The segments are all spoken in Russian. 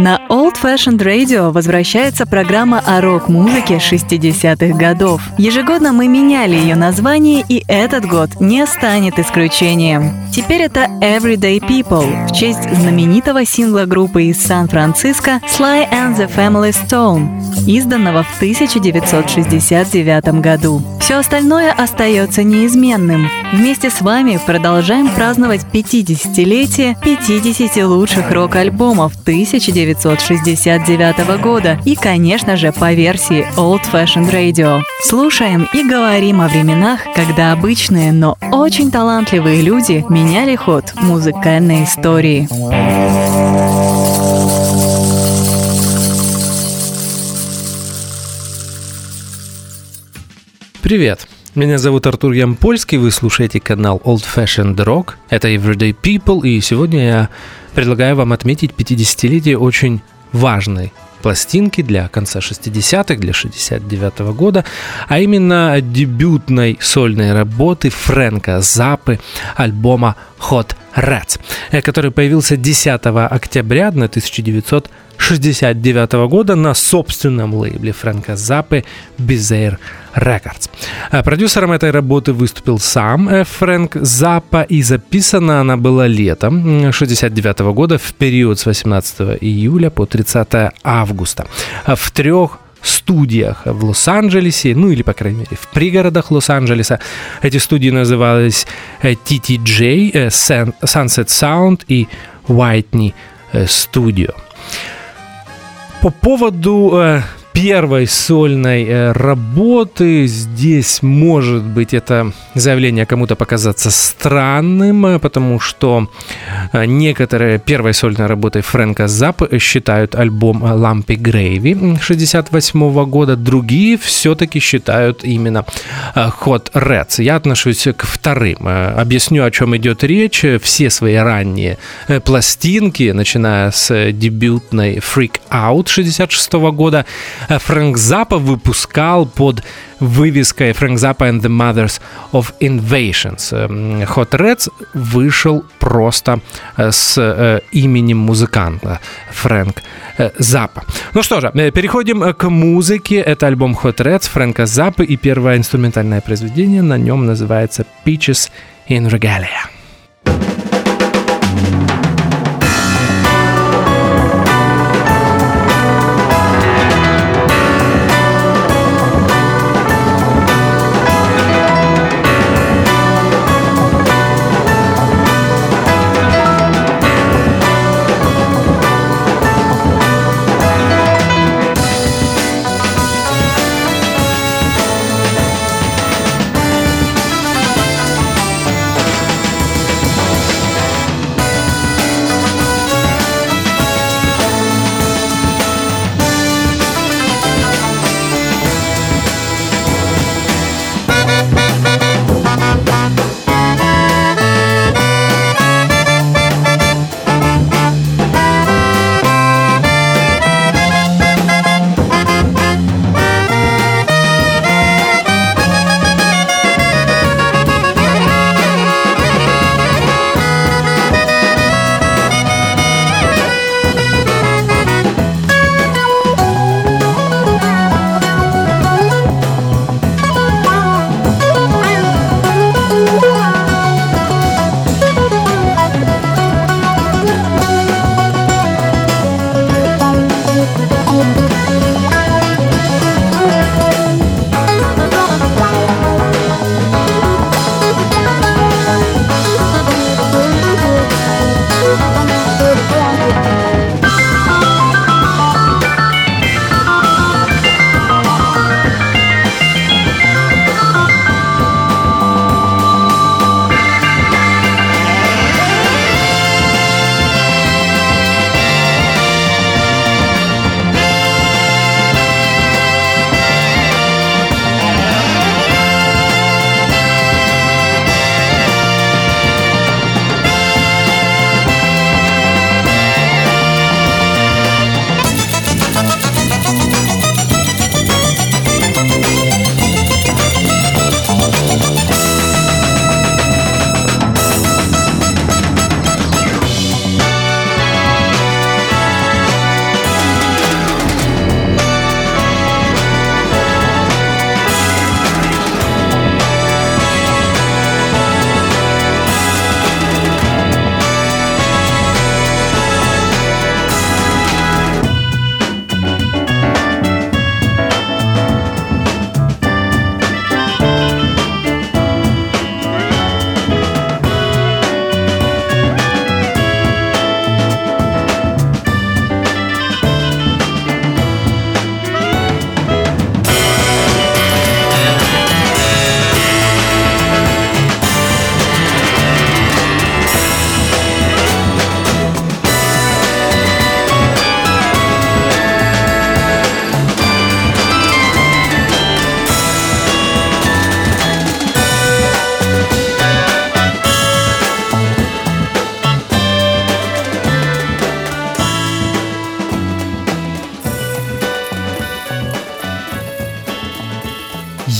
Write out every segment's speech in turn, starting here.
На Old Fashioned Radio возвращается программа о рок-музыке 60-х годов. Ежегодно мы меняли ее название, и этот год не станет исключением. Теперь это Everyday People в честь знаменитого сингла группы из Сан-Франциско Sly and the Family Stone, изданного в 1969 году. Все остальное остается неизменным. Вместе с вами продолжаем праздновать 50-летие 50 лучших рок-альбомов 1969 года и, конечно же, по версии Old Fashioned Radio. Слушаем и говорим о временах, когда обычные, но очень талантливые люди меняли ход музыкальной истории. Привет! Меня зовут Артур Ямпольский, вы слушаете канал Old Fashioned Rock. Это Everyday People, и сегодня я предлагаю вам отметить 50-летие очень важной пластинки для конца 60-х, для 69 -го года, а именно дебютной сольной работы Фрэнка Запы альбома Hot Rats, э, который появился 10 октября 1969 года на собственном лейбле Фрэнка Запы Bizarre Records. Э, продюсером этой работы выступил сам э, Фрэнк Запа, и записана она была летом 69 года в период с 18 июля по 30 августа в трех студиях в Лос-Анджелесе, ну или, по крайней мере, в пригородах Лос-Анджелеса. Эти студии назывались TTJ, Sunset Sound и Whitney Studio. По поводу первой сольной э, работы. Здесь, может быть, это заявление кому-то показаться странным, э, потому что э, некоторые первой сольной работой Фрэнка Заппа считают альбом «Лампи Грейви» 68 года, другие все-таки считают именно «Hot Reds». Я отношусь к вторым. Объясню, о чем идет речь. Все свои ранние пластинки, начиная с дебютной «Freak Out» 66 года, Фрэнк Запа выпускал под вывеской Фрэнк Запа and the Mothers of Invasions. Hot Reds вышел просто э, с э, именем музыканта Фрэнк э, Запа. Ну что же, переходим к музыке. Это альбом Hot Reds Фрэнка Запы и первое инструментальное произведение на нем называется Peaches in Regalia.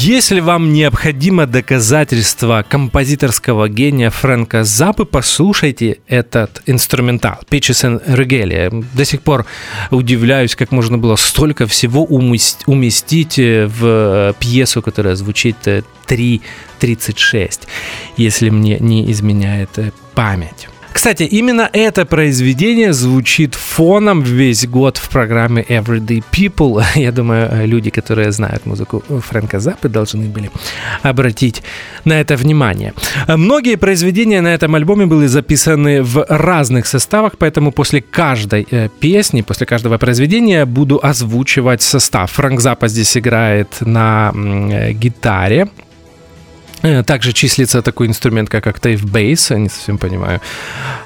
Если вам необходимо доказательство композиторского гения Фрэнка Запы, послушайте этот инструментал «Pitches and Regalia». До сих пор удивляюсь, как можно было столько всего уместить в пьесу, которая звучит 3.36, если мне не изменяет память. Кстати, именно это произведение звучит фоном весь год в программе Everyday People. Я думаю, люди, которые знают музыку Фрэнка Заппы, должны были обратить на это внимание. Многие произведения на этом альбоме были записаны в разных составах, поэтому после каждой э, песни, после каждого произведения буду озвучивать состав. Фрэнк Заппа здесь играет на э, гитаре, также числится такой инструмент, как Octave Bass, я не совсем понимаю,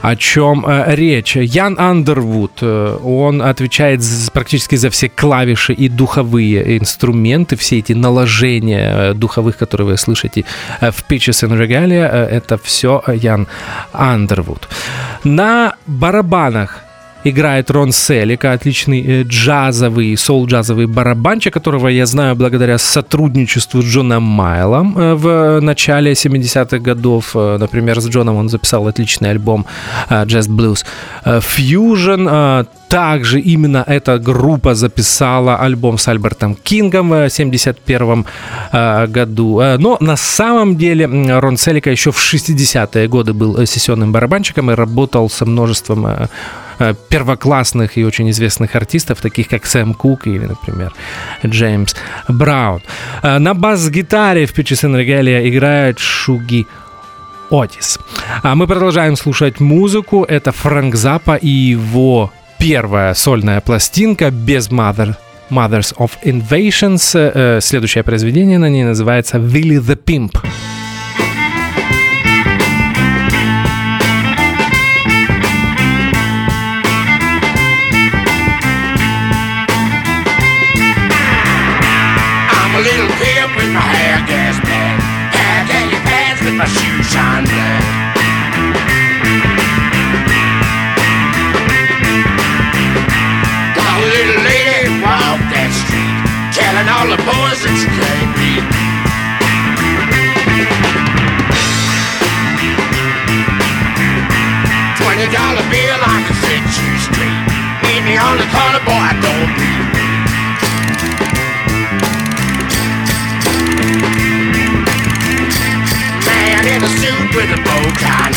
о чем э, речь. Ян Андервуд, э, он отвечает практически за все клавиши и духовые инструменты, все эти наложения духовых, которые вы слышите в Pitches and Regalia, это все Ян Андервуд. На барабанах играет Рон Селика, отличный э, джазовый, соул-джазовый барабанчик, которого я знаю благодаря сотрудничеству с Джоном Майлом э, в начале 70-х годов. Э, например, с Джоном он записал отличный альбом Jazz Blues Fusion. Также именно эта группа записала альбом с Альбертом Кингом в 1971 году. Но на самом деле Рон Селика еще в 60-е годы был сессионным барабанщиком и работал со множеством Э, первоклассных и очень известных артистов, таких как Сэм Кук или, например, Джеймс Браун. Э, на бас-гитаре в and Regalia играет Шуги Отис. А мы продолжаем слушать музыку. Это Фрэнк Запа и его первая сольная пластинка без Mother Mothers of Invasions. Э, следующее произведение на ней называется Willy the Pimp. Dollar bill, I can set you straight. Meet me on the corner, boy, don't be. with a bow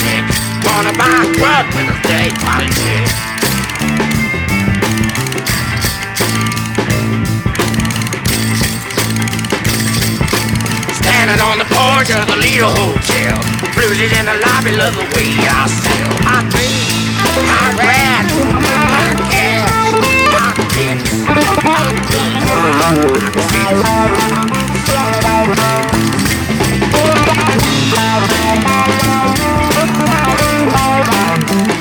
neck, Wanna buy grub with a fake politics. Standing on the porch of the Lido Hotel, rooted in the lobby, love the way I sell. I dream, I ran, I care, I been, I been, I been. Bye.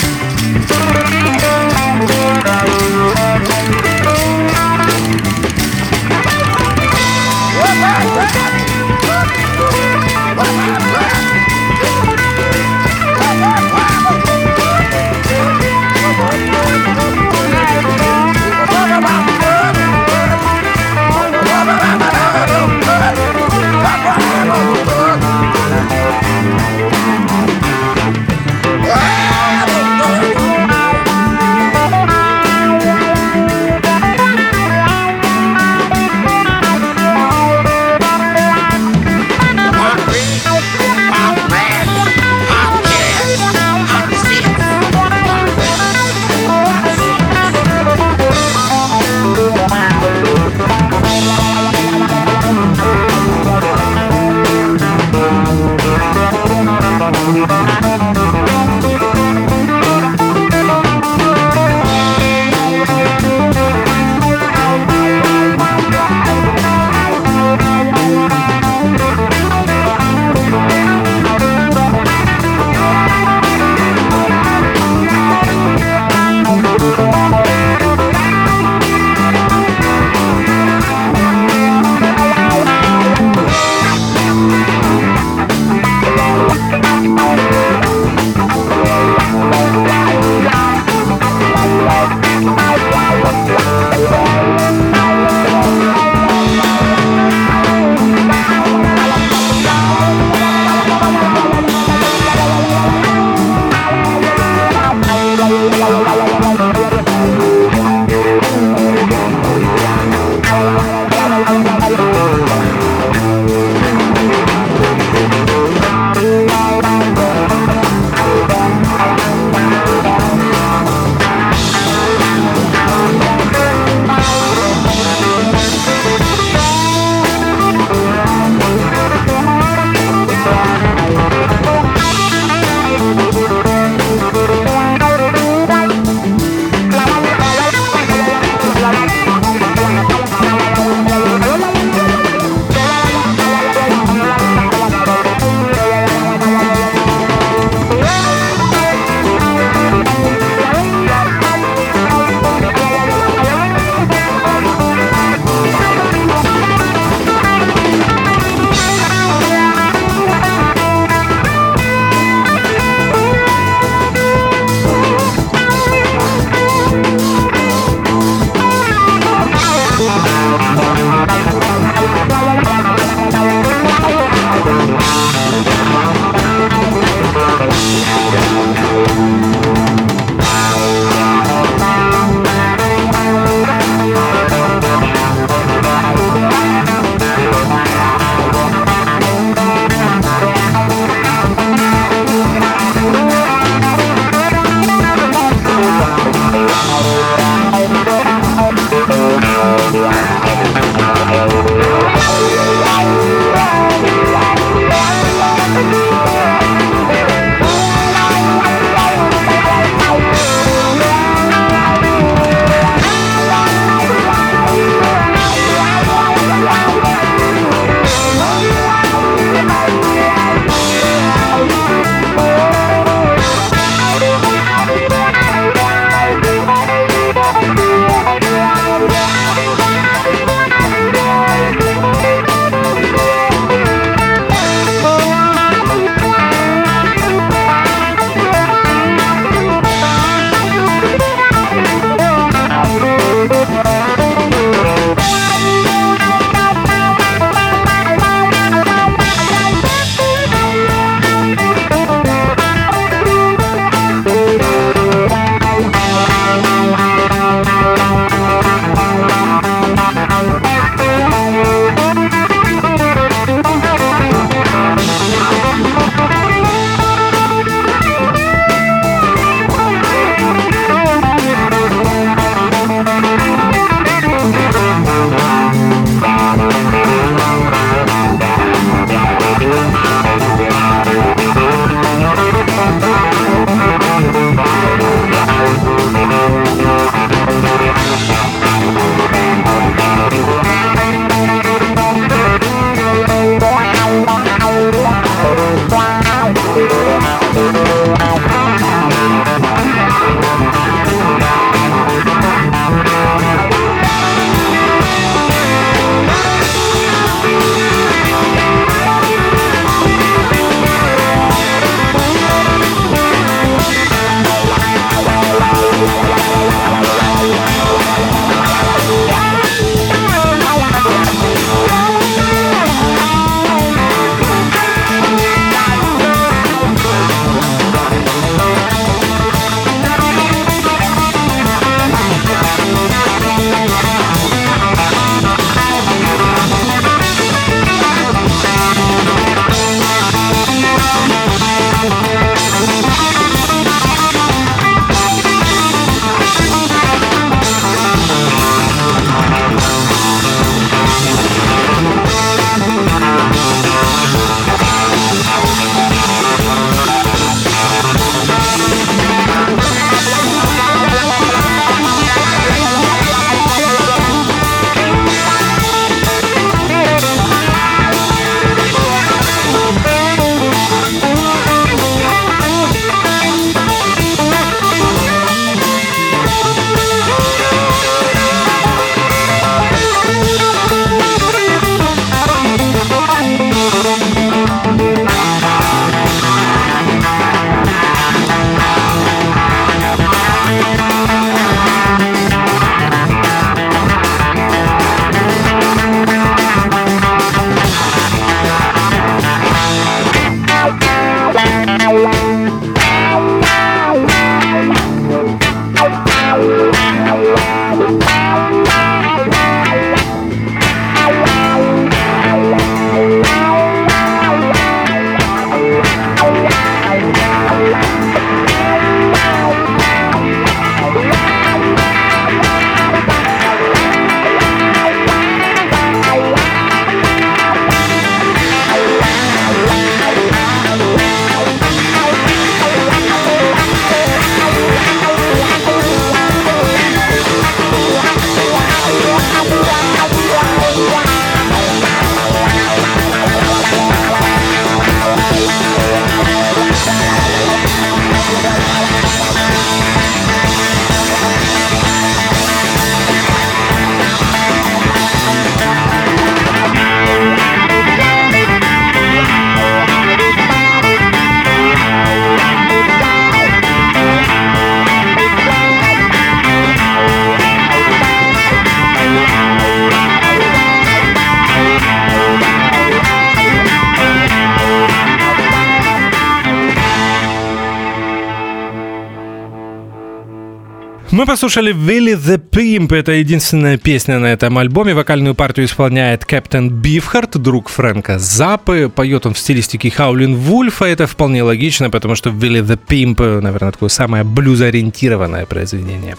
Послушали Willy the Pimp. Это единственная песня на этом альбоме. Вокальную партию исполняет Кэптен Бифхарт, друг Фрэнка Запы. Поет он в стилистике Хаулин Вульфа. Это вполне логично, потому что Willy the Pimp, наверное, такое самое блюзориентированное произведение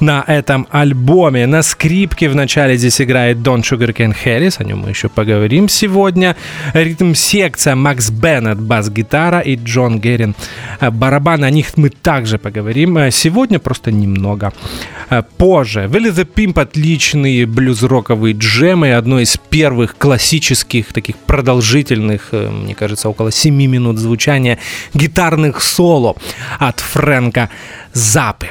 на этом альбоме. На скрипке в начале здесь играет Дон Шугаркен Хэрис, о нем мы еще поговорим сегодня. Ритм-секция Макс Беннет, бас-гитара и Джон Герин барабан. О них мы также поговорим сегодня, просто немного позже. Willy the Pimp отличный блюз-роковый джем и одно из первых классических таких продолжительных, э, мне кажется, около 7 минут звучания гитарных соло от Фрэнка Запы.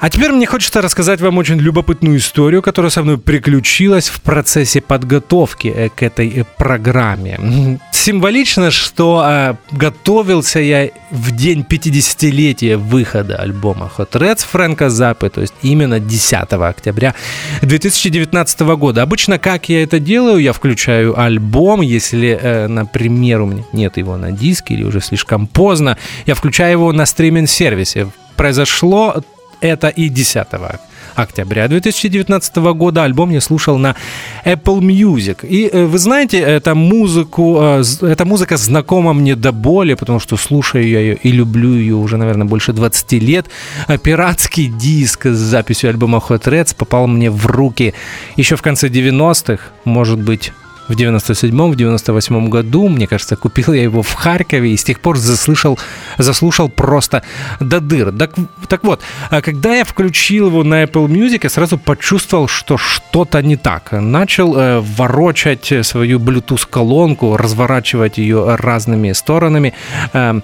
А теперь мне хочется рассказать вам очень любопытную историю, которая со мной приключилась в процессе подготовки э, к этой э, программе. Символично, что э, готовился я в день 50-летия выхода альбома Hot Reds Фрэнка Запы, то есть именно 10 октября 2019 года. Обычно, как я это делаю, я включаю альбом, если, э, например, у меня нет его на диске или уже слишком поздно, я включаю его на стриминг-сервисе. Произошло это и 10 октября 2019 года альбом я слушал на Apple Music. И э, вы знаете, эта музыку, э, эта музыка знакома мне до боли, потому что слушаю я ее и люблю ее уже, наверное, больше 20 лет. А пиратский диск с записью альбома Hot Reds попал мне в руки еще в конце 90-х, может быть, в 97-м, в 98 году, мне кажется, купил я его в Харькове и с тех пор заслышал, заслушал просто до дыр. Так, так вот, а когда я включил его на Apple Music, я сразу почувствовал, что что-то не так. Начал э, ворочать свою Bluetooth-колонку, разворачивать ее разными сторонами э,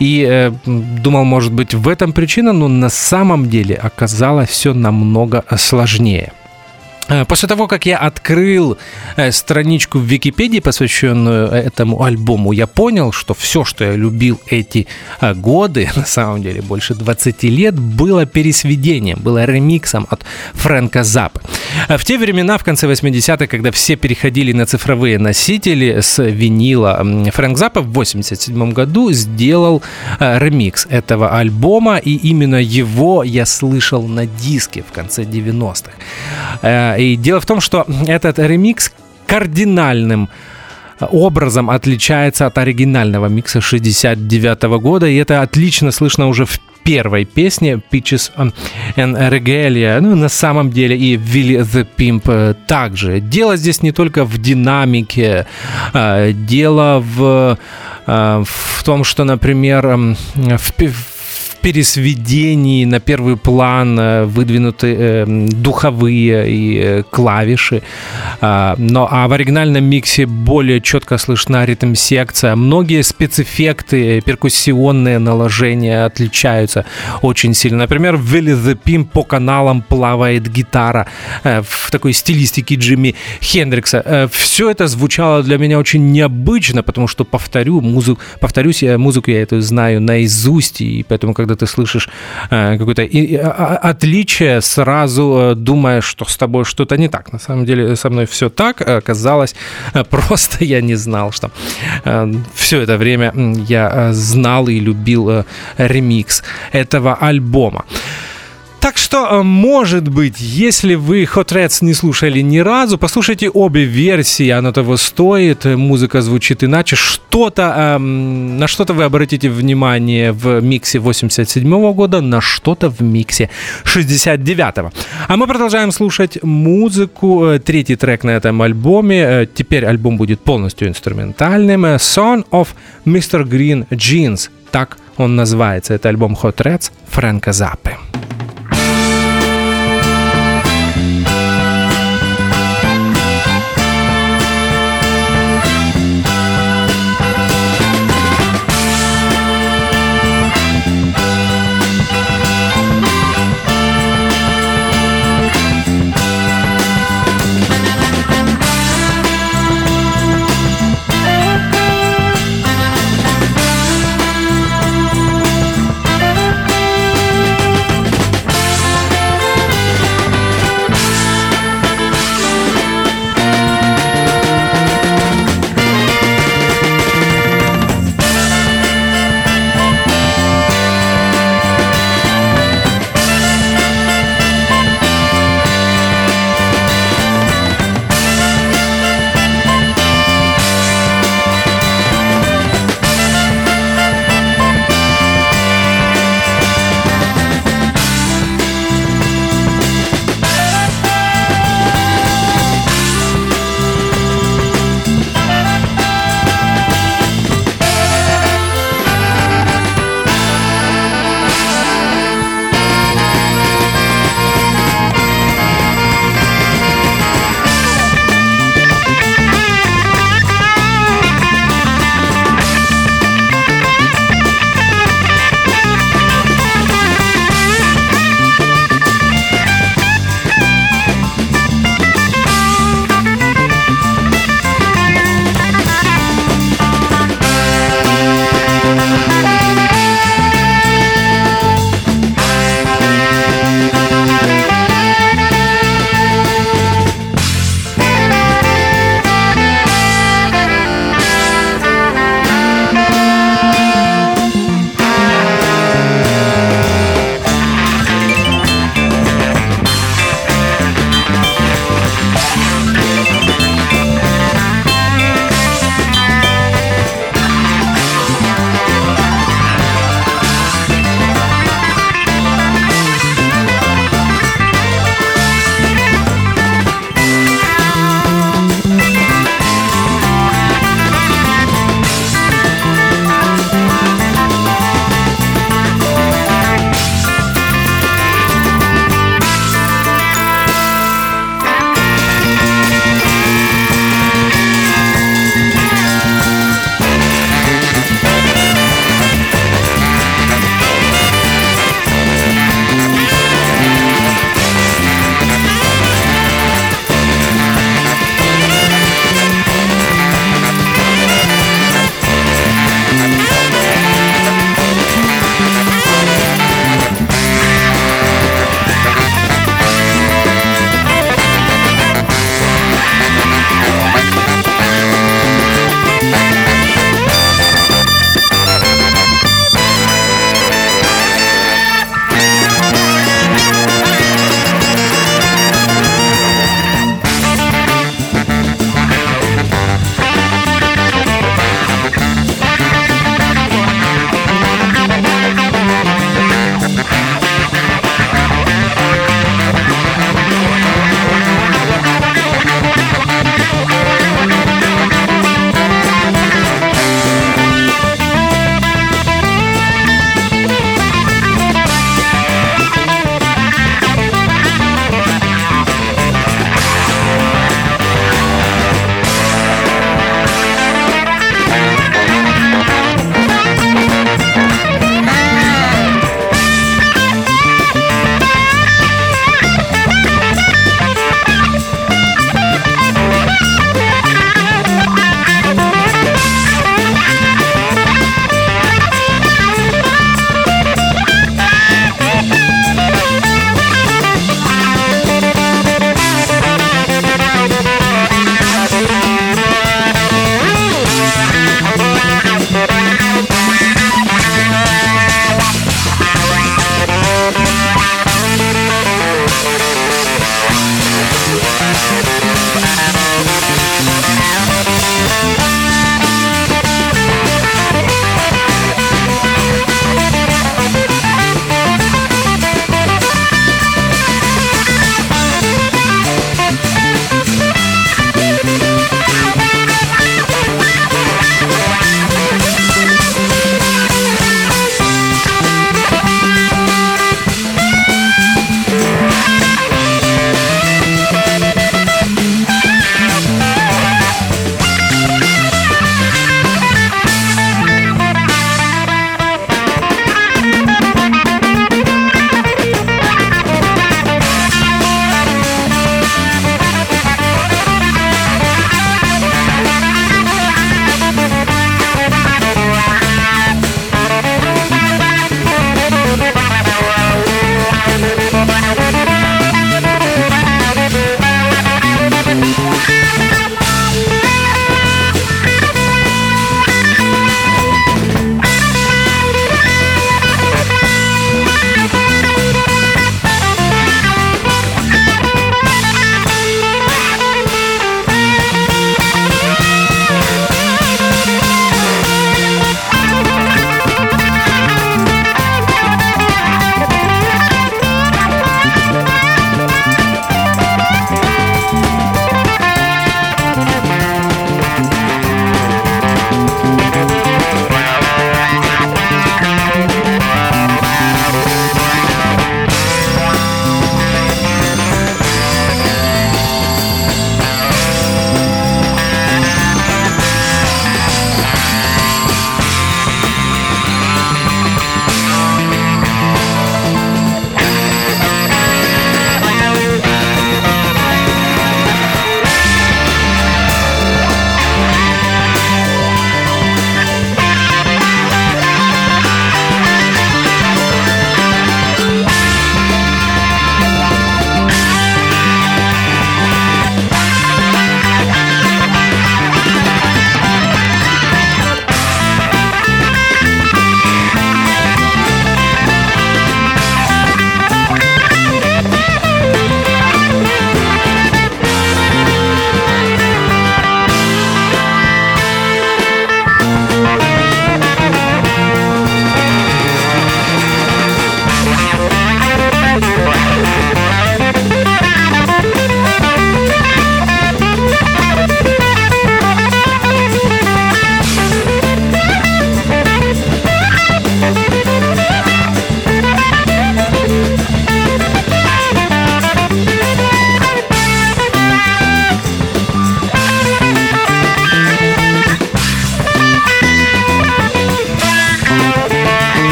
и э, думал, может быть, в этом причина, но на самом деле оказалось все намного сложнее. Э, после того, как я открыл э, страничку в Википедии, посвященную э, этому альбому, я понял, что все, что я любил эти годы, на самом деле больше 20 лет, было пересведением, было ремиксом от Фрэнка Заппа. В те времена, в конце 80-х, когда все переходили на цифровые носители с винила, Фрэнк Заппа в 87 году сделал ремикс этого альбома, и именно его я слышал на диске в конце 90-х. И дело в том, что этот ремикс кардинальным образом отличается от оригинального микса 69 года, и это отлично слышно уже в первой песне Peaches and Regalia, ну, на самом деле и Willy the Pimp э, также. Дело здесь не только в динамике, э, дело в, э, в том, что, например, в пересведении на первый план э, выдвинуты э, духовые и э, клавиши. А, но а в оригинальном миксе более четко слышна ритм-секция. Многие спецэффекты, перкуссионные наложения отличаются очень сильно. Например, в Willy the Pimp по каналам плавает гитара в такой стилистике Джимми Хендрикса. Все это звучало для меня очень необычно, потому что, повторю, музыку, повторюсь, я музыку я эту знаю наизусть, и поэтому, когда ты слышишь э, какое-то а, а, отличие, сразу э, думаешь, что с тобой что-то не так. На самом деле со мной все так оказалось, э, просто я не знал, что все это время я знал и любил ремикс этого альбома. Так что, э, может быть, если вы Hot Reds не слушали ни разу, послушайте обе версии, оно того стоит, музыка звучит иначе, что-то, эм, на что-то вы обратите внимание в миксе 87 года, на что-то в миксе 69 А мы продолжаем слушать музыку, э, третий трек на этом альбоме, э, теперь альбом будет полностью инструментальным, Son of Mr. Green Jeans, так он называется, это альбом Hot Reds Фрэнка Заппы.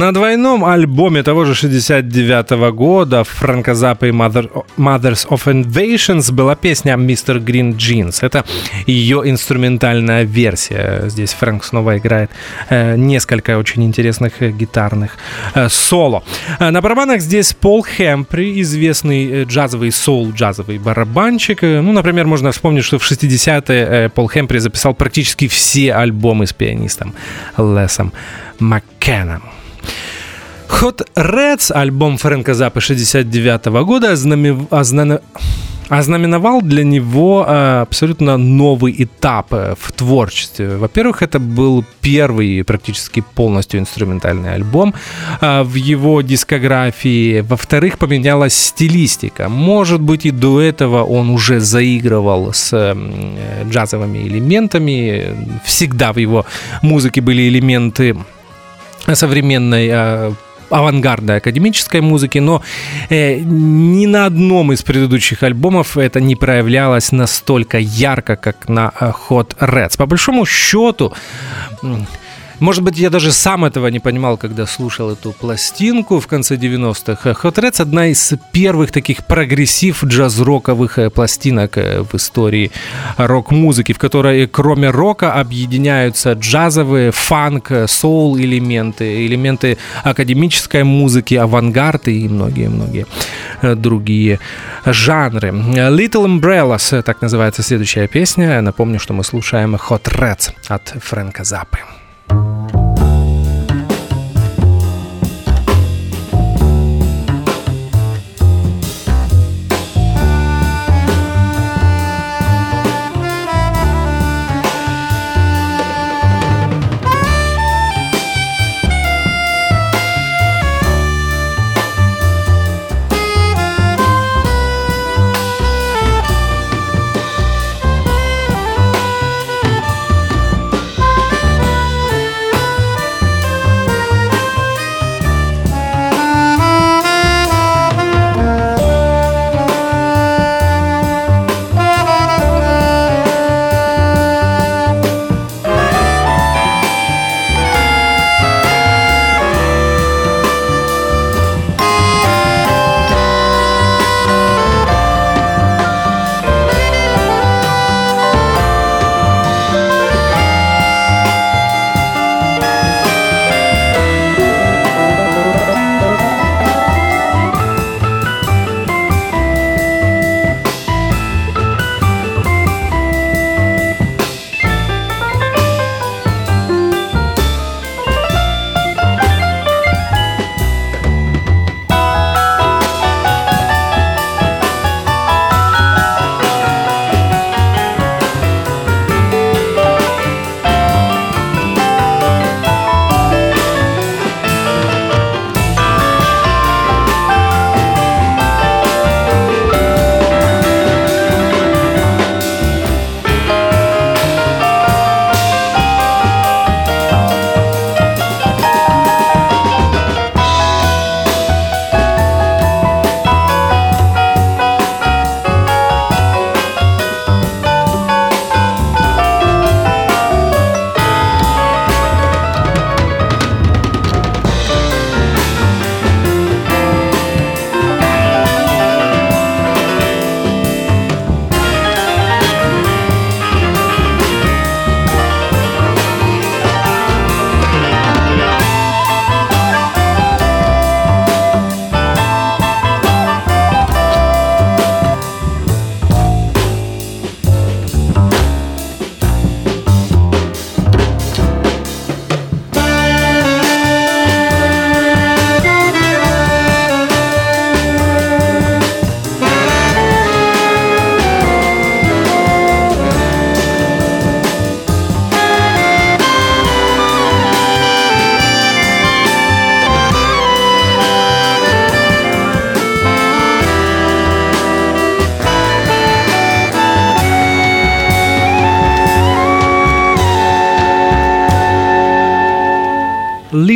На двойном альбоме того же 69 года Франка Запа и Mother, Mothers of Invasions была песня «Mr. Green Jeans». Это ее инструментальная версия. Здесь Фрэнк снова играет э, несколько очень интересных э, гитарных э, соло. Э, на барабанах здесь Пол Хэмпри, известный э, джазовый соул-джазовый барабанщик. Ну, например, можно вспомнить, что в 60-е Пол Хэмпри записал практически все альбомы с пианистом Лесом Маккеном. Hot Reds, альбом Фрэнка Запа 69 года, ознамев... ознана... ознаменовал для него э, абсолютно новый этап э, в творчестве. Во-первых, это был первый практически полностью инструментальный альбом э, в его дискографии. Во-вторых, поменялась стилистика. Может быть, и до этого он уже заигрывал с джазовыми элементами. Всегда в его музыке были элементы современной авангардной академической музыки, но э, ни на одном из предыдущих альбомов это не проявлялось настолько ярко, как на э, Hot Rats. По большому счету, может быть, я даже сам этого не понимал, когда слушал эту пластинку в конце 90-х. Hot Rats одна из первых таких progressive джаз-роковых э, пластинок э, в истории рок-музыки, в которой кроме рока объединяются джазовые, фанк, соул элементы, элементы академической музыки, авангард и многие-многие э, другие жанры. Little Umbrellas, так называется следующая песня. Напомню, что мы слушаем Hot Reds от Фрэнка Заппы. thank you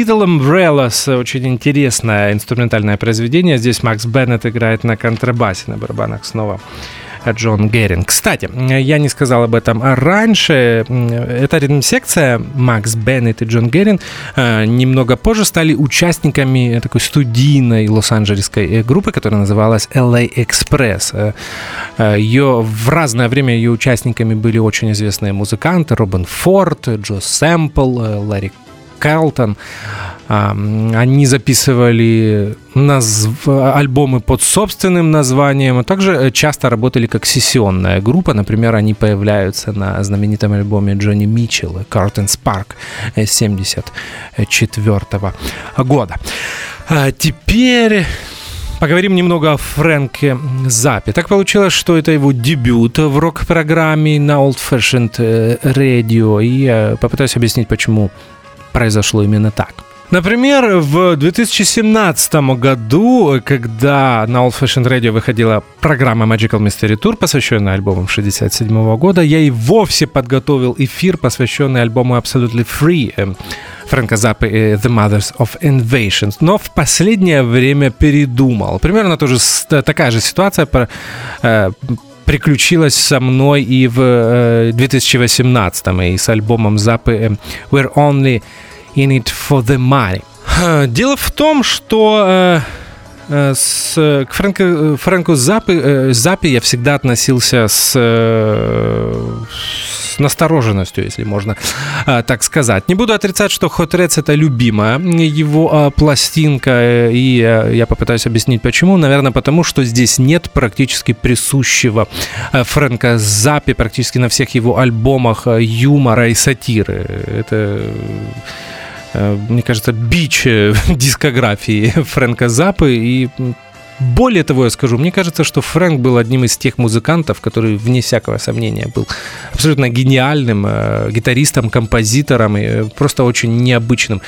Little Umbrellas очень интересное инструментальное произведение. Здесь Макс Беннет играет на контрабасе, на барабанах снова Джон Герин. Кстати, я не сказал об этом раньше. Эта ритм-секция Макс Беннет и Джон Герин немного позже стали участниками такой студийной лос-анджелесской группы, которая называлась LA Express. Ее в разное время ее участниками были очень известные музыканты Робин Форд, Джо Сэмпл, Ларри Карлтон. Они записывали назв... альбомы под собственным названием, а также э, часто работали как сессионная группа. Например, они появляются на знаменитом альбоме Джонни Митчелла «Curtain Spark» 1974 года. А теперь Поговорим немного о Фрэнке Запе. Так получилось, что это его дебют в рок-программе на Old Fashioned э, Radio. И я попытаюсь объяснить, почему произошло именно так. Например, в 2017 году, когда на Old Fashioned Radio выходила программа Magical Mystery Tour, посвященная альбомам 67 года, я и вовсе подготовил эфир, посвященный альбому Absolutely Free эм, Фрэнка Заппы и The Mothers of Invasion, но в последнее время передумал. Примерно тоже такая же ситуация приключилась со мной и в 2018 э, и с альбомом Запы э, We're Only in it for the money. Дело в том, что э с, к Фрэнку, Фрэнку Запи, э, Запи я всегда относился с, э, с настороженностью, если можно э, так сказать. Не буду отрицать, что Hot Reds это любимая его э, пластинка, э, и э, я попытаюсь объяснить почему. Наверное, потому что здесь нет практически присущего э, Фрэнка Запи практически на всех его альбомах э, юмора и сатиры. Это Э, мне кажется, бич э, дискографии Фрэнка Запы и более того, я скажу, мне кажется, что Фрэнк был одним из тех музыкантов, который, вне всякого сомнения, был абсолютно гениальным э, гитаристом, композитором и э, просто очень необычным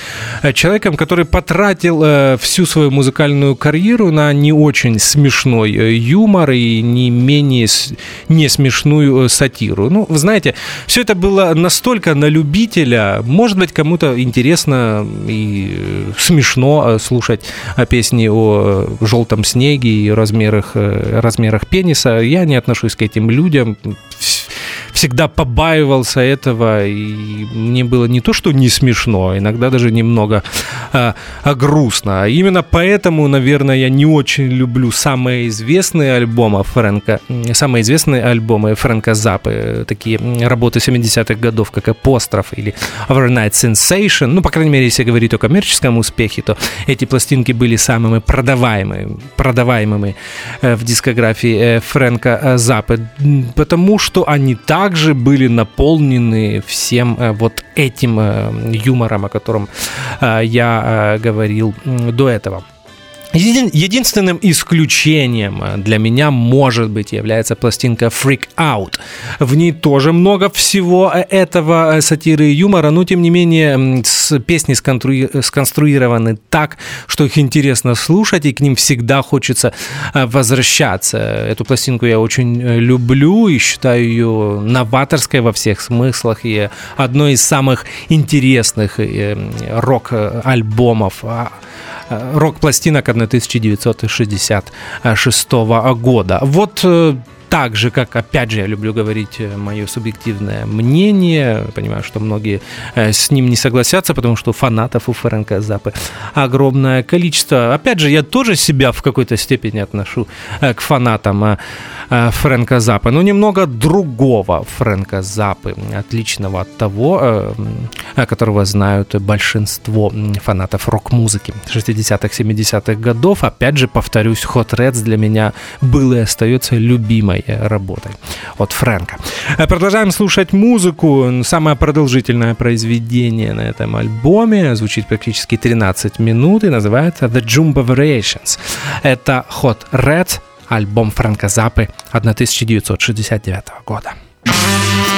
э, человеком, который потратил э, всю свою музыкальную карьеру на не очень смешной э, юмор и не менее с, не смешную сатиру. Ну, вы знаете, все это было настолько на любителя, может быть, кому-то интересно и смешно слушать песни о желтом снеге, снеге и размерах, э, размерах пениса. Я не отношусь к этим людям всегда побаивался этого, и мне было не то, что не смешно, иногда даже немного а, а грустно. Именно поэтому, наверное, я не очень люблю самые известные альбомы Фрэнка, самые известные альбомы Фрэнка Запы, такие работы 70-х годов, как «Апостроф» или «Overnight Sensation». Ну, по крайней мере, если говорить о коммерческом успехе, то эти пластинки были самыми продаваемыми, продаваемыми э, в дискографии э, Фрэнка э, Запы, потому что они так также были наполнены всем э, вот этим э, юмором, о котором э, я говорил до этого. Единственным исключением э, для меня, может быть, является пластинка Freak Out. В ней тоже много всего э, этого э, сатиры и юмора, но, тем не менее, песни сконструированы так, что их интересно слушать, и к ним всегда хочется возвращаться. Эту пластинку я очень люблю и считаю ее новаторской во всех смыслах и одной из самых интересных рок-альбомов а, рок-пластинок 1966 года. Вот э, так же, как, опять же, я люблю говорить э, мое субъективное мнение, понимаю, что многие э, с ним не согласятся, потому что фанатов у Фрэнка Запы огромное количество. Опять же, я тоже себя в какой-то степени отношу к фанатам Фрэнка Запы, но немного другого Фрэнка Запы, отличного от того, которого знают большинство фанатов рок-музыки 60-х, 70-х годов. Опять же, повторюсь, Hot Reds для меня был и остается любимой работой от Фрэнка. Продолжаем слушать музыку. Самое продолжительное произведение на этом альбоме звучит практически 13 минут и называется The Jumbo Variations. Это Hot Reds, альбом Фрэнка Запы 1969 года. The Jumbo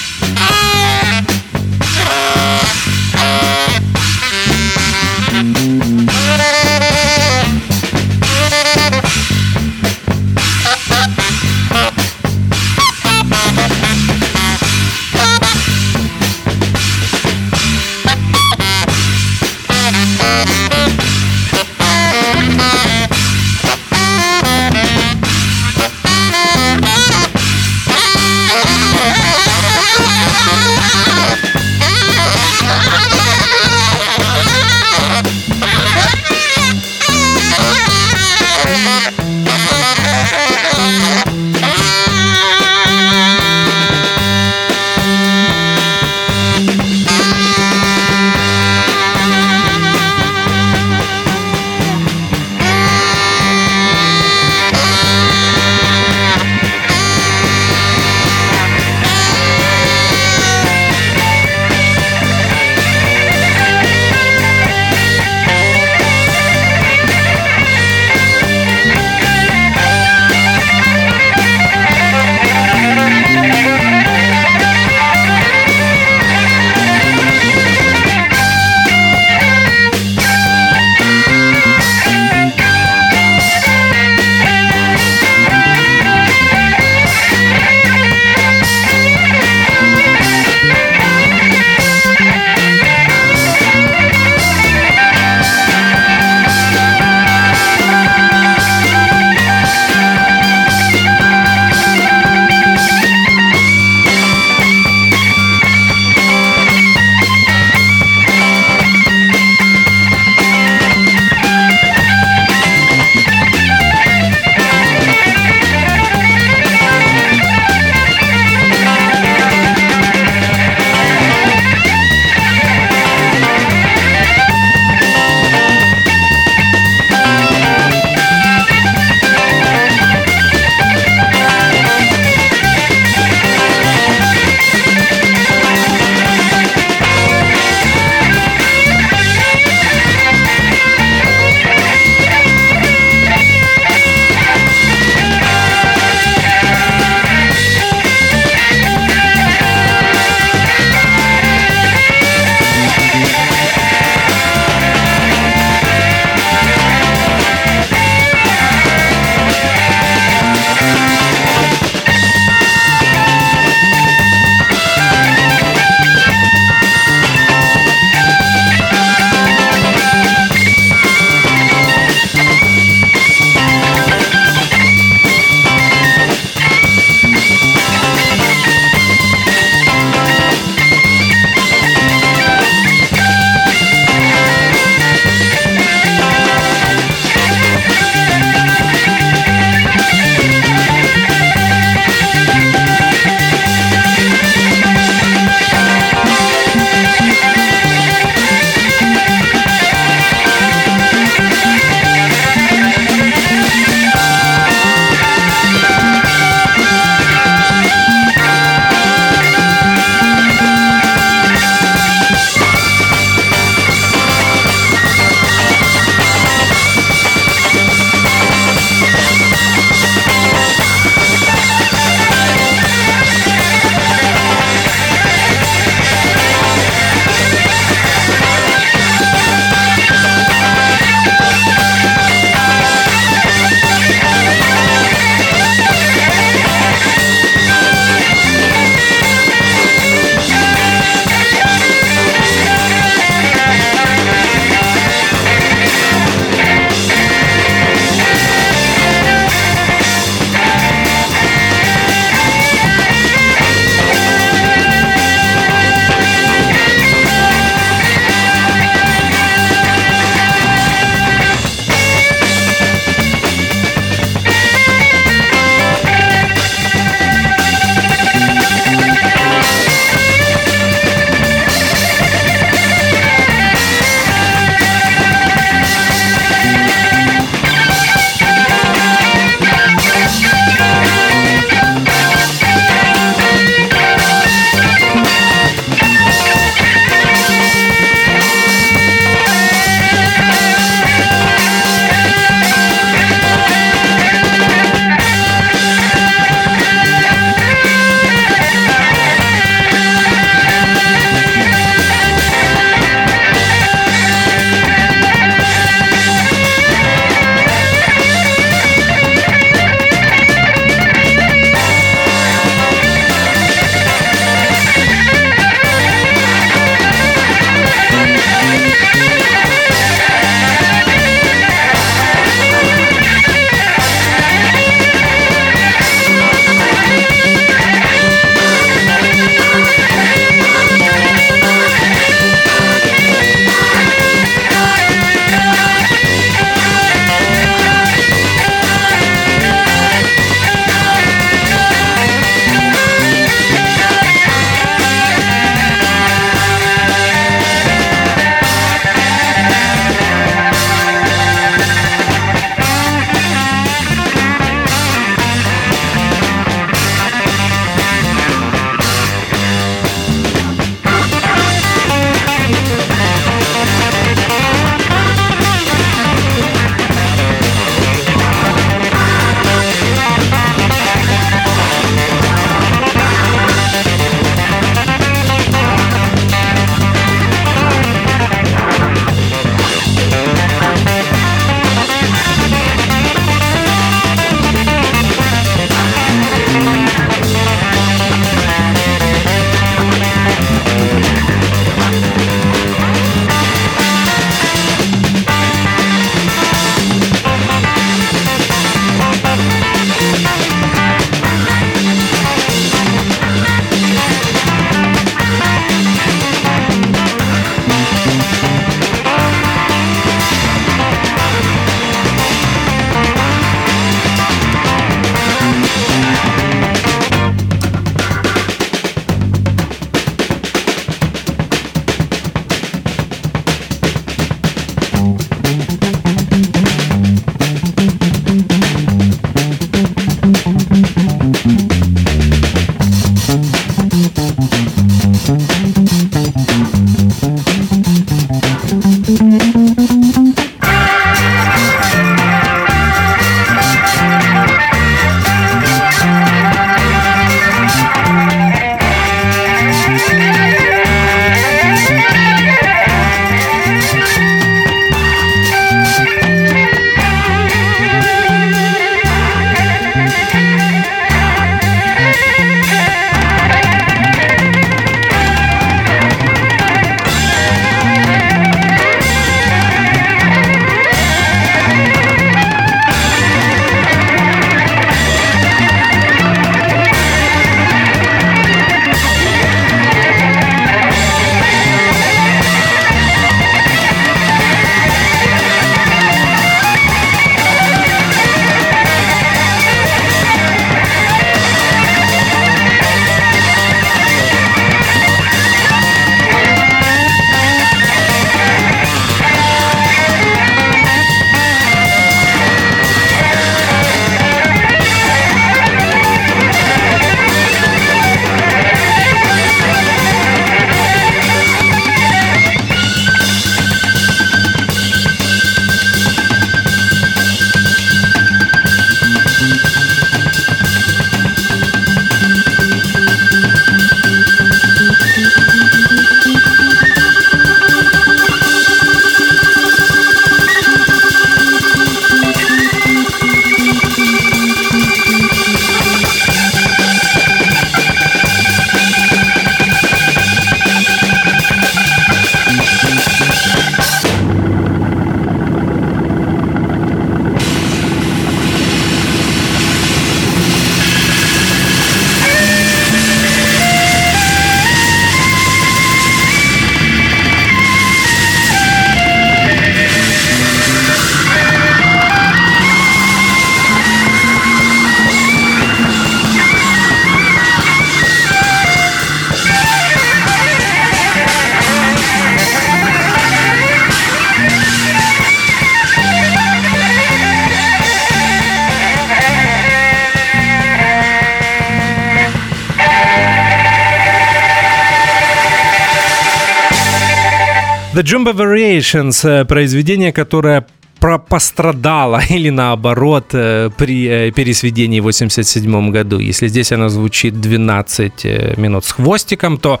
Variations, произведение, которое про пострадала или наоборот э, при э, пересведении в 87 году. Если здесь она звучит 12 э, минут с хвостиком, то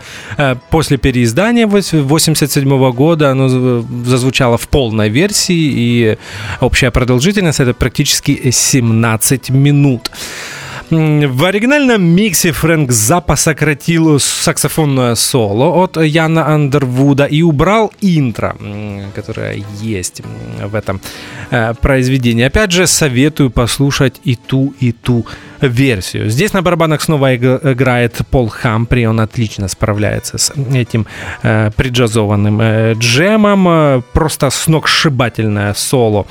после переиздания 87 года оно зазвучало в полной версии, и общая продолжительность это практически 17 минут. В оригинальном миксе Фрэнк Запа сократил саксофонное соло от Яна Андервуда и убрал интро, которое есть в этом э, произведении. Опять же, советую послушать и ту, и ту версию. Здесь на барабанах снова играет Пол Хампри, он отлично справляется с этим э, приджазованным э, джемом. Э, просто сногсшибательное соло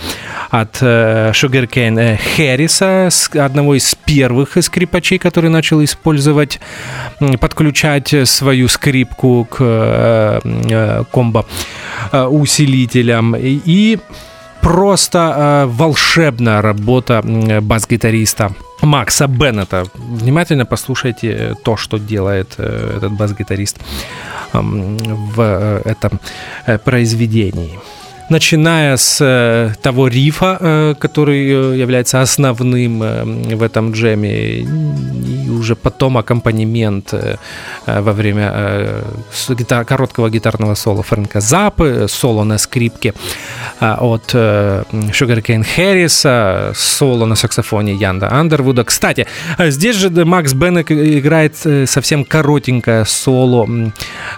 от э, Sugarcane Хэрриса, одного из первых скрипачей, который начал использовать, подключать свою скрипку к э, э, комбо э, усилителям. И просто э, волшебная работа бас-гитариста Макса Беннета. Внимательно послушайте то, что делает э, этот бас-гитарист э, в э, этом э, произведении начиная с э, того рифа, э, который э, является основным в этом джеме, уже потом аккомпанемент во время гитар, короткого гитарного соло Фрэнка Запы, соло на скрипке от Sugarcane Хэрриса, соло на саксофоне Янда Андервуда. Кстати, здесь же Макс Беннек играет совсем коротенькое соло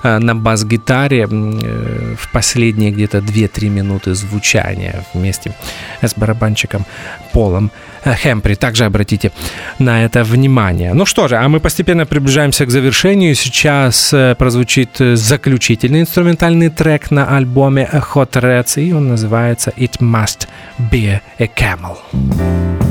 на бас-гитаре в последние где-то 2-3 минуты минуты звучания вместе с барабанщиком Полом э, Хемпри. Также обратите на это внимание. Ну что же, а мы постепенно приближаемся к завершению. Сейчас э, прозвучит заключительный инструментальный трек на альбоме Hot Reds, и он называется «It Must Be a Camel».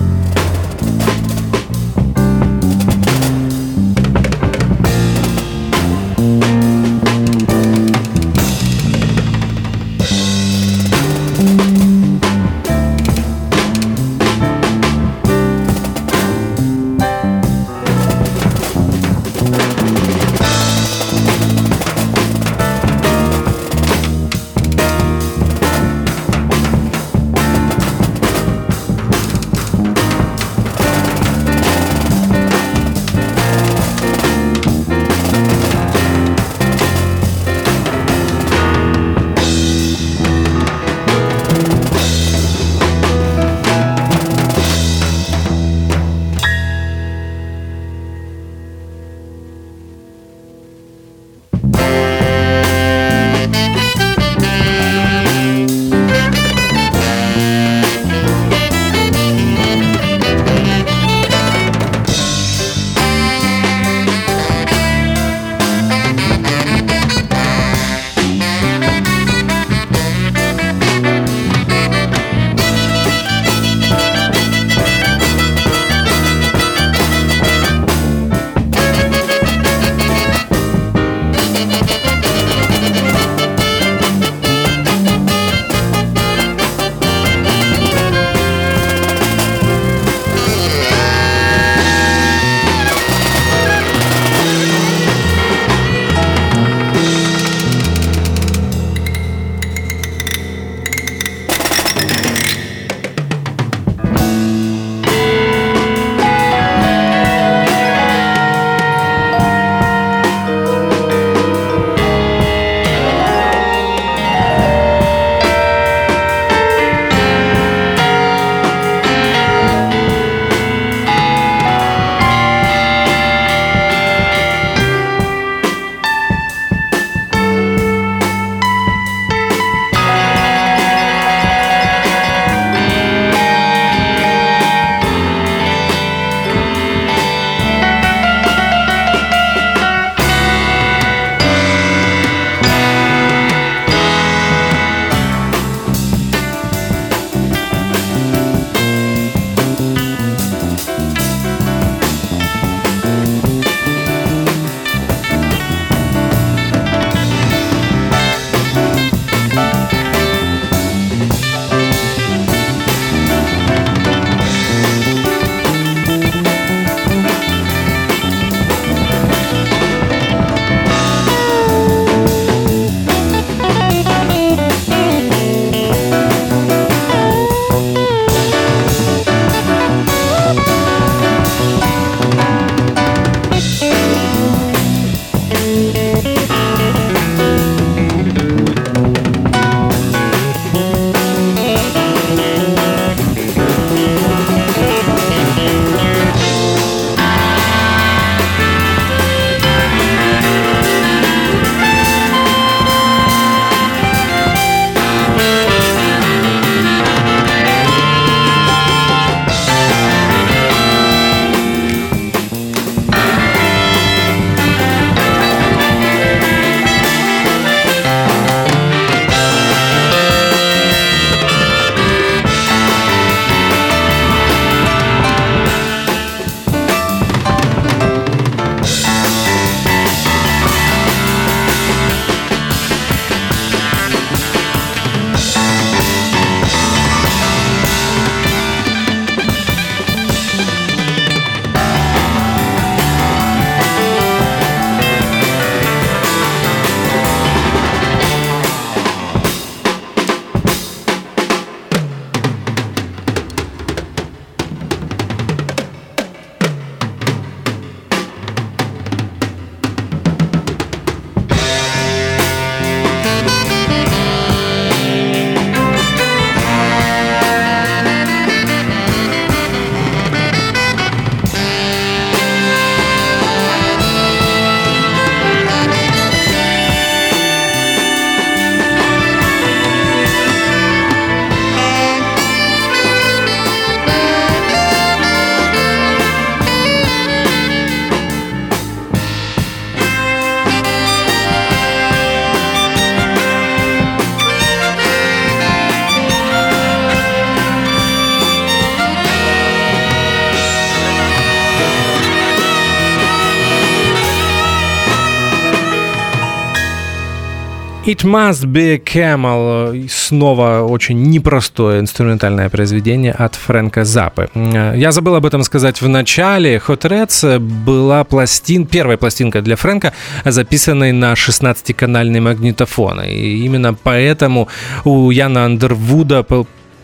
It Must Be Camel. Снова очень непростое инструментальное произведение от Фрэнка Запы. Я забыл об этом сказать в начале. Hot Reds была пластин, первая пластинка для Фрэнка, записанной на 16-канальный магнитофон. И именно поэтому у Яна Андервуда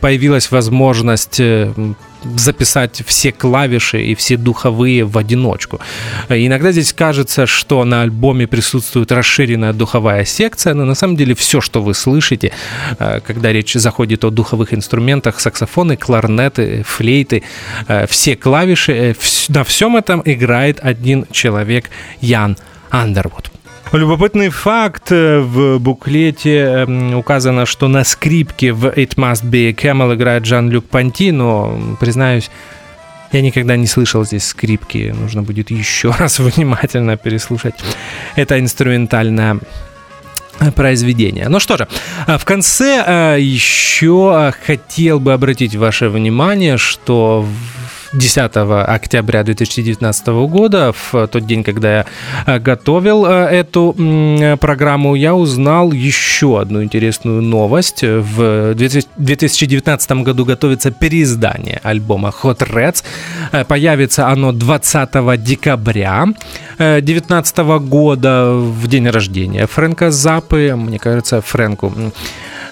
появилась возможность э, записать все клавиши и все духовые в одиночку. Иногда здесь кажется, что на альбоме присутствует расширенная духовая секция, но на самом деле все, что вы слышите, э, когда речь заходит о духовых инструментах, саксофоны, кларнеты, флейты, э, все клавиши, на всем этом играет один человек, Ян Андервуд. Любопытный факт. Э, в буклете эм, указано, что на скрипке в It Must Be a Camel играет Жан-Люк Панти, но, признаюсь, я никогда не слышал здесь скрипки. Нужно будет еще раз внимательно переслушать это инструментальное произведение. Ну что же, э, в конце э, еще хотел бы обратить ваше внимание, что 10 октября 2019 года, в тот день, когда я э, готовил э, эту программу, я узнал еще одну интересную новость. В 2019 году готовится переиздание альбома Hot Reds. Э, появится оно 20 декабря 2019 года, в день рождения Фрэнка Запы. Мне кажется, Фрэнку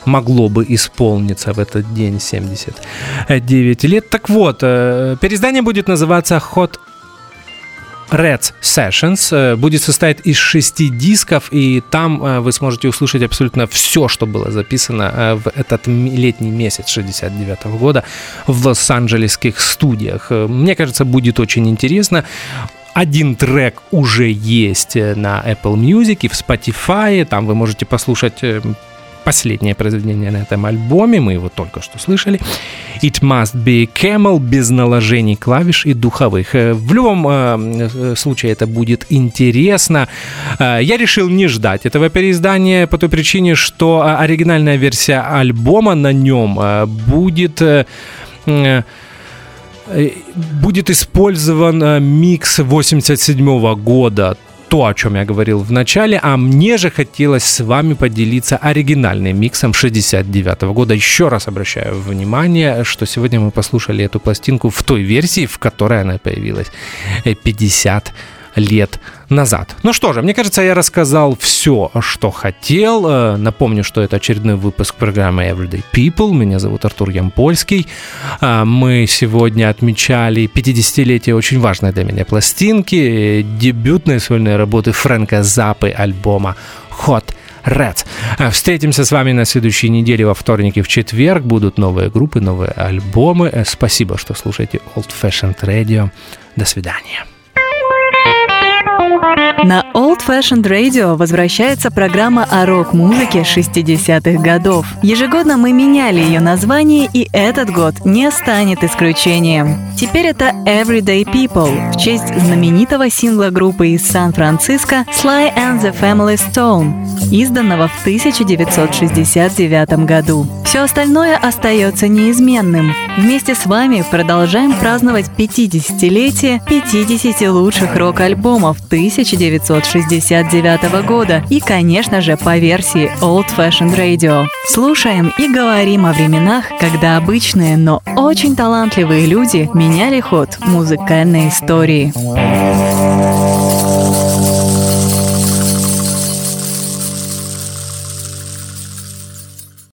могло бы исполниться в этот день 79 лет. Так вот, э, переиздание будет называться Hot Red Sessions э, будет состоять из шести дисков, и там э, вы сможете услышать абсолютно все, что было записано в этот летний месяц 69 -го года в лос-анджелесских студиях. Мне кажется, будет очень интересно. Один трек уже есть на Apple Music и в Spotify. Там вы можете послушать последнее произведение на этом альбоме, мы его только что слышали. It Must Be Camel без наложений клавиш и духовых. Э, в любом э, э, случае это будет интересно. Я решил не ждать этого переиздания по той причине, что оригинальная версия альбома на нем будет будет использован микс 87 года то, о чем я говорил в начале, а мне же хотелось с вами поделиться оригинальным миксом 69 года. Еще раз обращаю внимание, что сегодня мы послушали эту пластинку в той версии, в которой она появилась 50 лет назад. Ну что же, мне кажется, я рассказал все, что хотел. Э, напомню, что это очередной выпуск программы Everyday People. Меня зовут Артур Ямпольский. Э, мы сегодня отмечали 50-летие очень важной для меня пластинки, дебютной сольной работы Фрэнка Запы альбома Hot Red. Э, встретимся с вами на следующей неделе во вторник и в четверг. Будут новые группы, новые альбомы. Спасибо, что слушаете Old Fashioned Radio. До свидания. На Old Fashioned Radio возвращается программа о рок-музыке 60-х годов. Ежегодно мы меняли ее название, и этот год не станет исключением. Теперь это Everyday People в честь знаменитого сингла группы из Сан-Франциско Sly and the Family Stone, изданного в 1969 году. Все остальное остается неизменным. Вместе с вами продолжаем праздновать 50-летие 50 лучших рок-альбомов 1969 года и, конечно же, по версии Old Fashioned Radio. Слушаем и говорим о временах, когда обычные, но очень талантливые люди меняли ход музыкальной истории.